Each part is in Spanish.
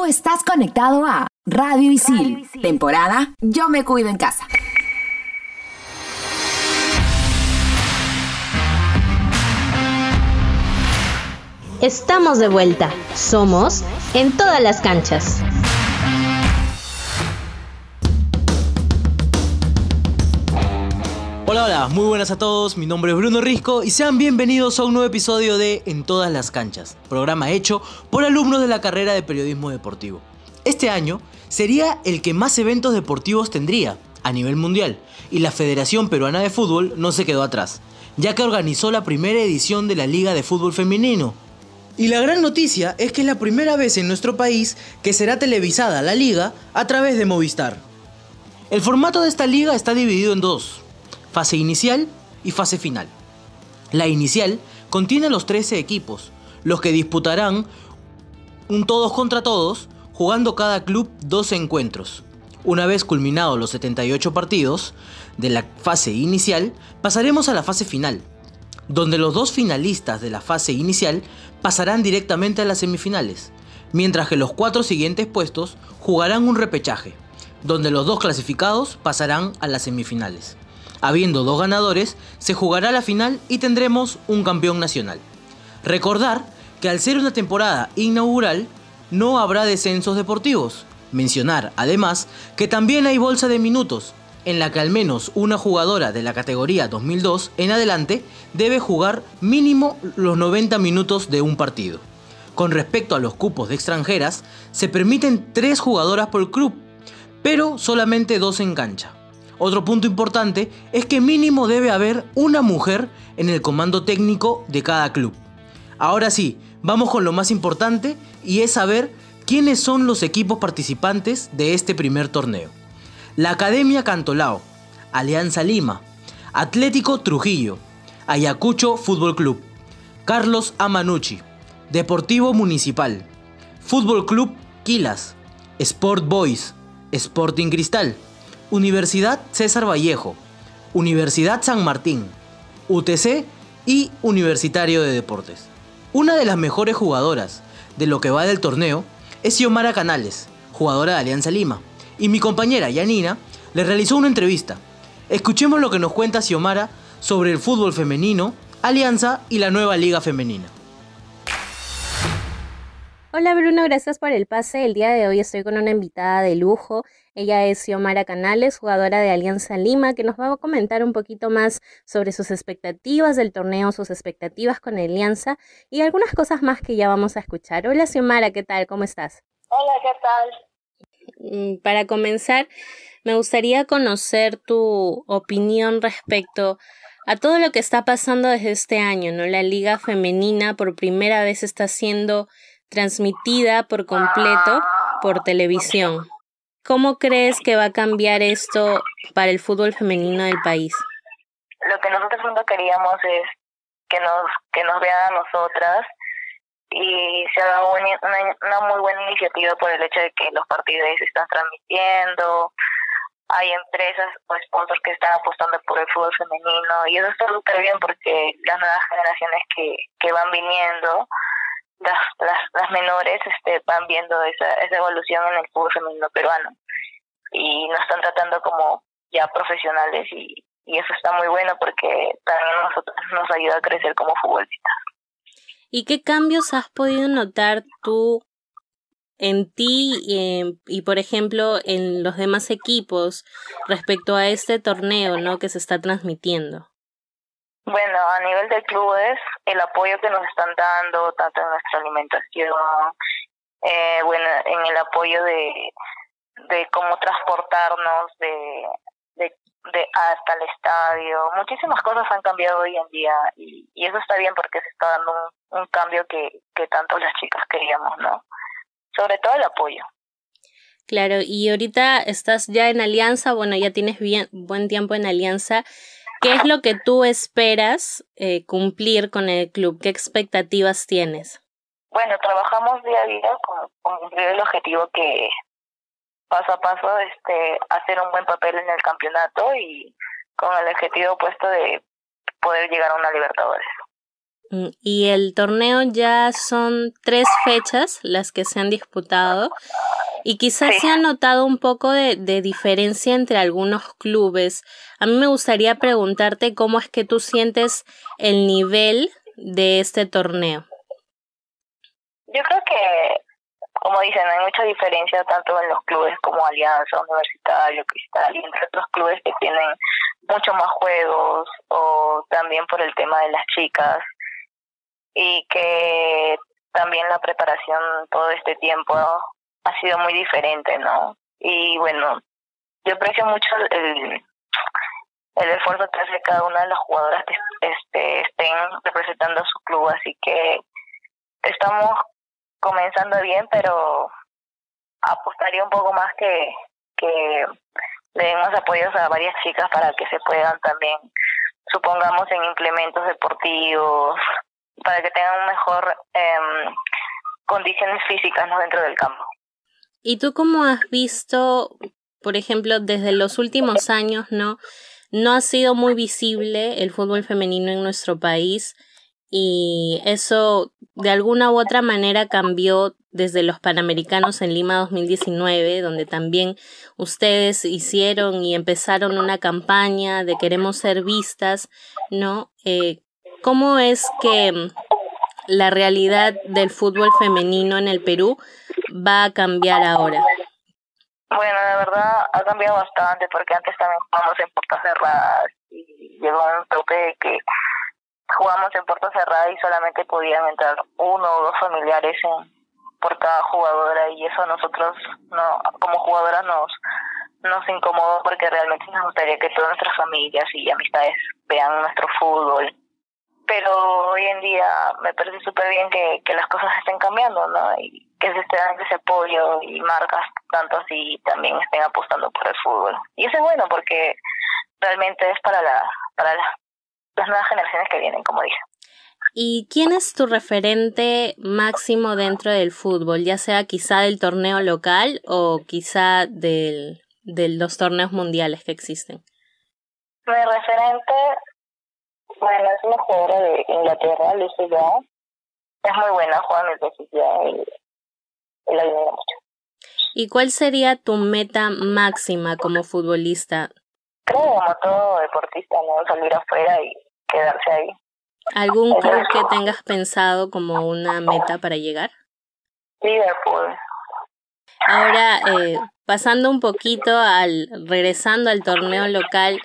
Tú estás conectado a Radio Isil, temporada Yo me cuido en casa. Estamos de vuelta. Somos en todas las canchas. Hola, hola, muy buenas a todos, mi nombre es Bruno Risco y sean bienvenidos a un nuevo episodio de En todas las canchas, programa hecho por alumnos de la carrera de periodismo deportivo. Este año sería el que más eventos deportivos tendría a nivel mundial y la Federación Peruana de Fútbol no se quedó atrás, ya que organizó la primera edición de la Liga de Fútbol Femenino. Y la gran noticia es que es la primera vez en nuestro país que será televisada la liga a través de Movistar. El formato de esta liga está dividido en dos, fase inicial y fase final. La inicial contiene los 13 equipos, los que disputarán un todos contra todos, jugando cada club dos encuentros. Una vez culminados los 78 partidos de la fase inicial, pasaremos a la fase final, donde los dos finalistas de la fase inicial pasarán directamente a las semifinales, mientras que los cuatro siguientes puestos jugarán un repechaje, donde los dos clasificados pasarán a las semifinales. Habiendo dos ganadores, se jugará la final y tendremos un campeón nacional. Recordar que al ser una temporada inaugural, no habrá descensos deportivos. Mencionar, además, que también hay bolsa de minutos, en la que al menos una jugadora de la categoría 2002 en adelante debe jugar mínimo los 90 minutos de un partido. Con respecto a los cupos de extranjeras, se permiten 3 jugadoras por club, pero solamente 2 en cancha. Otro punto importante es que mínimo debe haber una mujer en el comando técnico de cada club. Ahora sí, vamos con lo más importante y es saber quiénes son los equipos participantes de este primer torneo. La Academia Cantolao, Alianza Lima, Atlético Trujillo, Ayacucho Fútbol Club, Carlos Amanucci, Deportivo Municipal, Fútbol Club Quilas, Sport Boys, Sporting Cristal, Universidad César Vallejo, Universidad San Martín, UTC y Universitario de Deportes. Una de las mejores jugadoras de lo que va del torneo es Xiomara Canales, jugadora de Alianza Lima, y mi compañera Yanina le realizó una entrevista. Escuchemos lo que nos cuenta Xiomara sobre el fútbol femenino, Alianza y la nueva liga femenina. Hola Bruno, gracias por el pase. El día de hoy estoy con una invitada de lujo. Ella es Xiomara Canales, jugadora de Alianza Lima, que nos va a comentar un poquito más sobre sus expectativas del torneo, sus expectativas con Alianza y algunas cosas más que ya vamos a escuchar. Hola Xiomara, ¿qué tal? ¿Cómo estás? Hola, ¿qué tal? Mm, para comenzar, me gustaría conocer tu opinión respecto a todo lo que está pasando desde este año, ¿no? La liga femenina por primera vez está siendo transmitida por completo por televisión. ¿Cómo crees que va a cambiar esto para el fútbol femenino del país? Lo que nosotros queríamos es que nos que nos vean a nosotras y se haga una, una, muy buena iniciativa por el hecho de que los partidos se están transmitiendo, hay empresas o sponsors que están apostando por el fútbol femenino y eso está súper bien porque las nuevas generaciones que, que van viniendo las, las, las menores este, van viendo esa, esa evolución en el fútbol femenino peruano y nos están tratando como ya profesionales y, y eso está muy bueno porque también nosotros nos ayuda a crecer como futbolistas. ¿Y qué cambios has podido notar tú en ti y, y, por ejemplo en los demás equipos respecto a este torneo ¿no? que se está transmitiendo? Bueno, a nivel de clubes, el apoyo que nos están dando, tanto en nuestra alimentación, eh, bueno, en el apoyo de, de cómo transportarnos de, de, de hasta el estadio, muchísimas cosas han cambiado hoy en día y, eso está bien porque se está dando un, un cambio que, que tanto las chicas queríamos, ¿no? Sobre todo el apoyo. Claro, y ahorita estás ya en alianza, bueno, ya tienes bien buen tiempo en alianza. ¿Qué es lo que tú esperas eh, cumplir con el club? ¿Qué expectativas tienes? Bueno, trabajamos día a día con, cumplir el objetivo que paso a paso este hacer un buen papel en el campeonato y con el objetivo puesto de poder llegar a una Libertadores. Mm, y el torneo ya son tres fechas las que se han disputado y quizás se ha notado un poco de, de, diferencia entre algunos clubes. A mí me gustaría preguntarte cómo es que tú sientes el nivel de este torneo. Yo creo que, como dicen, hay mucha diferencia tanto en los clubes como Alianza, Universitario, Cristal y entre otros clubes que tienen mucho más juegos o también por el tema de las chicas y que también la preparación todo este tiempo ha sido muy diferente, ¿no? Y bueno, yo aprecio mucho el, el esfuerzo que hace cada una de las jugadoras que este, estén representando a su club, así que estamos comenzando bien, pero apostaría un poco más que, que le den más apoyos a varias chicas para que se puedan también, supongamos, en implementos deportivos, para que tengan mejor eh, condiciones físicas ¿no? dentro del campo. ¿Y tú cómo has visto, por ejemplo, desde los últimos años, no? No ha sido muy visible el fútbol femenino en nuestro país y eso de alguna u otra manera cambió desde los Panamericanos en Lima 2019, donde también ustedes hicieron y empezaron una campaña de queremos ser vistas, ¿no? Eh, ¿Cómo es que la realidad del fútbol femenino en el Perú va a cambiar ahora? Bueno, la verdad ha cambiado bastante porque antes también jugábamos en puertas cerradas y llegó un toque de que jugamos en puertas cerradas y solamente podían entrar uno o dos familiares en, por cada jugadora y eso a nosotros no como jugadoras nos nos incomodó porque realmente nos gustaría que todas nuestras familias y amistades vean nuestro fútbol pero hoy en día me parece súper bien que, que las cosas estén cambiando, ¿no? Y que se esté dando ese apoyo y marcas tanto así también estén apostando por el fútbol. Y eso es bueno porque realmente es para, la, para las nuevas generaciones que vienen, como dije. ¿Y quién es tu referente máximo dentro del fútbol, ya sea quizá del torneo local o quizá del, de los torneos mundiales que existen? Mi referente bueno, es una jugadora de Inglaterra, Lucy Young. Es muy buena, juega en el y, y admiro mucho. ¿Y cuál sería tu meta máxima como futbolista? Creo, como todo deportista, ¿no? Salir afuera y quedarse ahí. ¿Algún club que tengas pensado como una meta para llegar? Liverpool. Ahora, eh, pasando un poquito al, regresando al torneo local,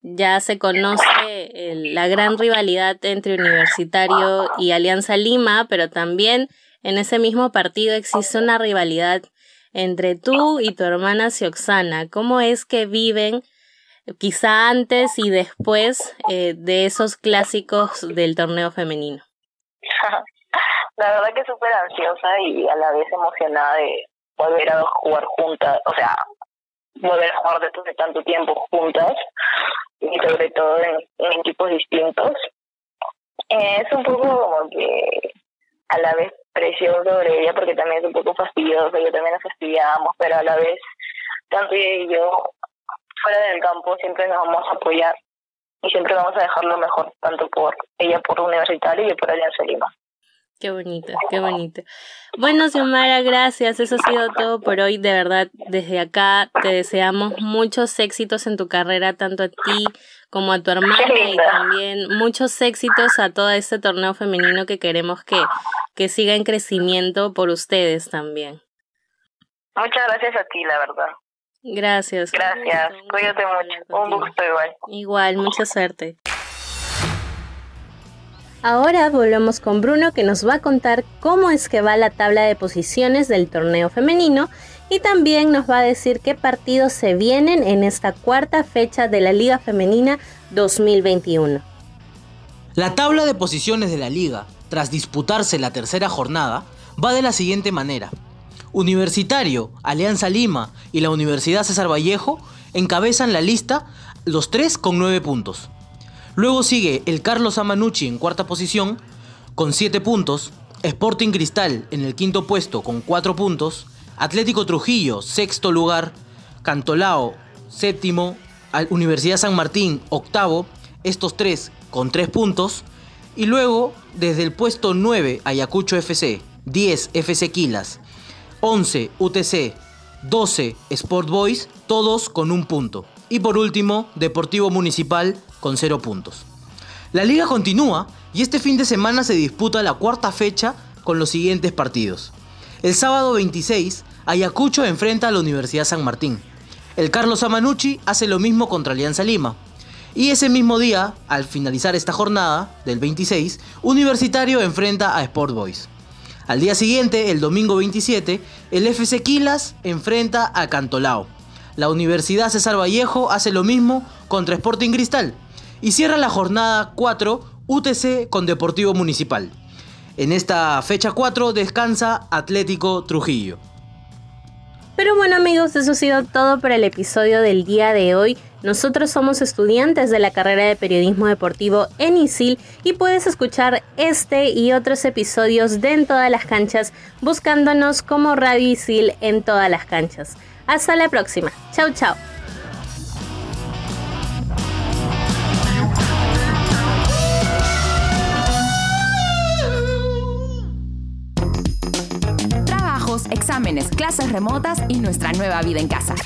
ya se conoce la gran rivalidad entre Universitario y Alianza Lima, pero también en ese mismo partido existe una rivalidad entre tú y tu hermana Sioxana. ¿Cómo es que viven quizá antes y después eh, de esos clásicos del torneo femenino? La verdad que súper ansiosa y a la vez emocionada de volver a jugar juntas, o sea, volver a jugar después de tanto tiempo juntas y sobre todo en, equipos distintos. Eh, es un poco como que a la vez presión sobre ella porque también es un poco fastidioso, yo también nos fastidiamos, pero a la vez tanto ella y yo fuera del campo siempre nos vamos a apoyar y siempre vamos a dejar lo mejor, tanto por ella por Universitario y por Alianza Lima. Qué bonito, qué bonito. Bueno, Xiomara, gracias. Eso ha sido todo por hoy. De verdad, desde acá te deseamos muchos éxitos en tu carrera, tanto a ti como a tu hermana y también muchos éxitos a todo este torneo femenino que queremos que, que siga en crecimiento por ustedes también. Muchas gracias a ti, la verdad. Gracias. Gracias. Cuídate mucho. Un gusto igual. Igual, mucha suerte. Ahora volvemos con Bruno que nos va a contar cómo es que va la tabla de posiciones del torneo femenino y también nos va a decir qué partidos se vienen en esta cuarta fecha de la Liga Femenina 2021. La tabla de posiciones de la liga, tras disputarse la tercera jornada, va de la siguiente manera. Universitario, Alianza Lima y la Universidad César Vallejo encabezan la lista los tres con nueve puntos. Luego sigue el Carlos Amanucci en cuarta posición con 7 puntos, Sporting Cristal en el quinto puesto con 4 puntos, Atlético Trujillo sexto lugar, Cantolao séptimo, Universidad San Martín octavo, estos tres con 3 puntos, Y luego, desde el puesto 9, Ayacucho FC, 10, FC Quilas, 11, UTC, 12, Sport Boys, todos con un punto. Y por último, Deportivo Municipal con 0 puntos. La liga continúa y este fin de semana se disputa la cuarta fecha con los siguientes partidos. El sábado 26, Ayacucho enfrenta a la Universidad San Martín. El Carlos Amanucci hace lo mismo contra Alianza Lima. Y ese mismo día, al finalizar esta jornada, del 26, Universitario enfrenta a Sport Boys. Al día siguiente, el domingo 27, el FC Quilas enfrenta a Cantolao. La Universidad César Vallejo hace lo mismo contra Sporting Cristal. Y cierra la jornada 4 UTC con Deportivo Municipal. En esta fecha 4 descansa Atlético Trujillo. Pero bueno amigos, eso ha sido todo para el episodio del día de hoy. Nosotros somos estudiantes de la carrera de periodismo deportivo en ISIL y puedes escuchar este y otros episodios de En todas las canchas buscándonos como Radio ISIL en todas las canchas. Hasta la próxima. Chau chau. Exámenes, clases remotas y nuestra nueva vida en casa.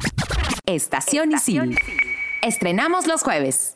Estación Isil. Estrenamos los jueves.